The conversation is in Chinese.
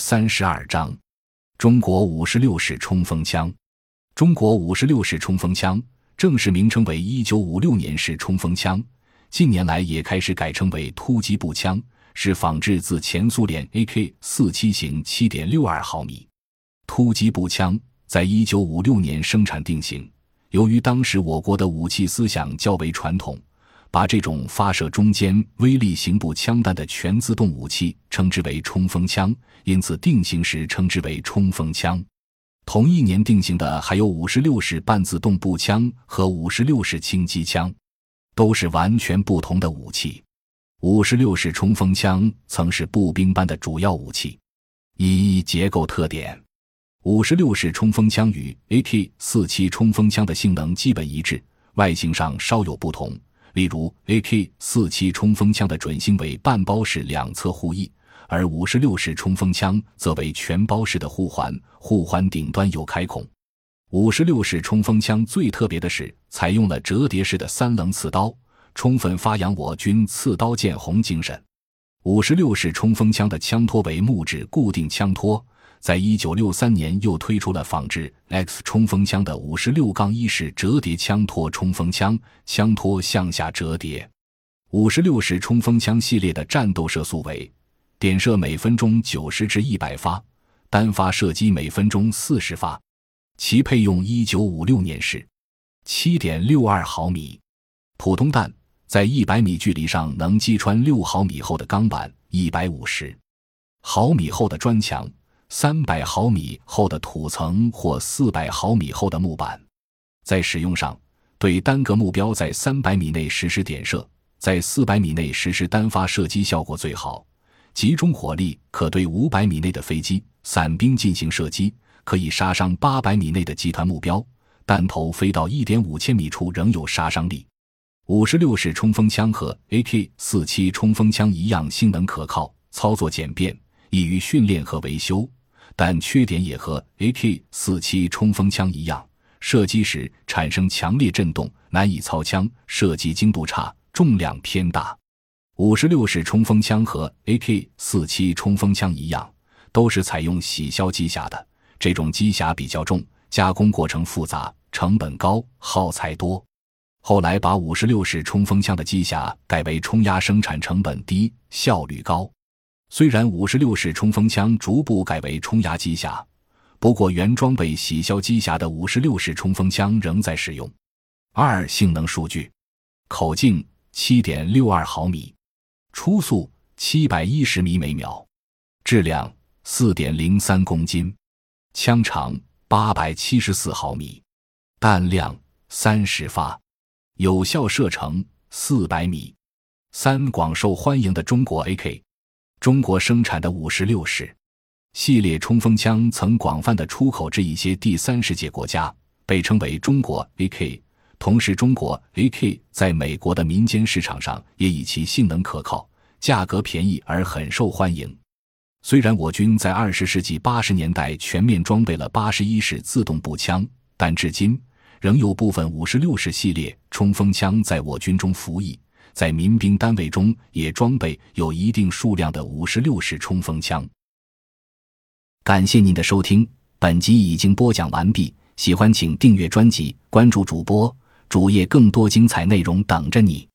三十二章：中国五十六式冲锋枪。中国五十六式冲锋枪正式名称为一九五六年式冲锋枪，近年来也开始改称为突击步枪，是仿制自前苏联 AK 四七型七点六二毫米突击步枪，在一九五六年生产定型。由于当时我国的武器思想较为传统。把这种发射中间威力型步枪弹的全自动武器称之为冲锋枪，因此定型时称之为冲锋枪。同一年定型的还有五十六式半自动步枪和五十六式轻机枪，都是完全不同的武器。五十六式冲锋枪曾是步兵班的主要武器。一结构特点：五十六式冲锋枪与 AK 四七冲锋枪的性能基本一致，外形上稍有不同。例如，AK 四七冲锋枪的准星为半包式两侧护翼，而五十六式冲锋枪则为全包式的护环，护环顶端有开孔。五十六式冲锋枪最特别的是采用了折叠式的三棱刺刀，充分发扬我军刺刀见红精神。五十六式冲锋枪的枪托为木质固定枪托。在一九六三年，又推出了仿制 X 冲锋枪的五十六杠一式折叠枪托冲锋枪，枪托向下折叠。五十六式冲锋枪系列的战斗射速为点射每分钟九十至一百发，单发射击每分钟四十发。其配用一九五六年式七点六二毫米普通弹，在一百米距离上能击穿六毫米厚的钢板、一百五十毫米厚的砖墙。三百毫米厚的土层或四百毫米厚的木板，在使用上，对单个目标在三百米内实施点射，在四百米内实施单发射击效果最好。集中火力可对五百米内的飞机、伞兵进行射击，可以杀伤八百米内的集团目标。弹头飞到一点五千米处仍有杀伤力。五十六式冲锋枪和 AK 四七冲锋枪一样，性能可靠，操作简便，易于训练和维修。但缺点也和 AK 四七冲锋枪一样，射击时产生强烈震动，难以操枪，射击精度差，重量偏大。五十六式冲锋枪和 AK 四七冲锋枪一样，都是采用洗削机匣的，这种机匣比较重，加工过程复杂，成本高，耗材多。后来把五十六式冲锋枪的机匣改为冲压，生产成本低，效率高。虽然五十六式冲锋枪逐步改为冲压机匣，不过原装备洗削机匣的五十六式冲锋枪仍在使用。二、性能数据：口径七点六二毫米，初速七百一十米每秒，质量四点零三公斤，枪长八百七十四毫米，弹量三十发，有效射程四百米。三、广受欢迎的中国 AK。中国生产的五十六式系列冲锋枪曾广泛的出口至一些第三世界国家，被称为中国 AK。同时，中国 AK 在美国的民间市场上也以其性能可靠、价格便宜而很受欢迎。虽然我军在二十世纪八十年代全面装备了八十一式自动步枪，但至今仍有部分五十六式系列冲锋枪在我军中服役。在民兵单位中也装备有一定数量的五十六式冲锋枪。感谢您的收听，本集已经播讲完毕。喜欢请订阅专辑，关注主播主页，更多精彩内容等着你。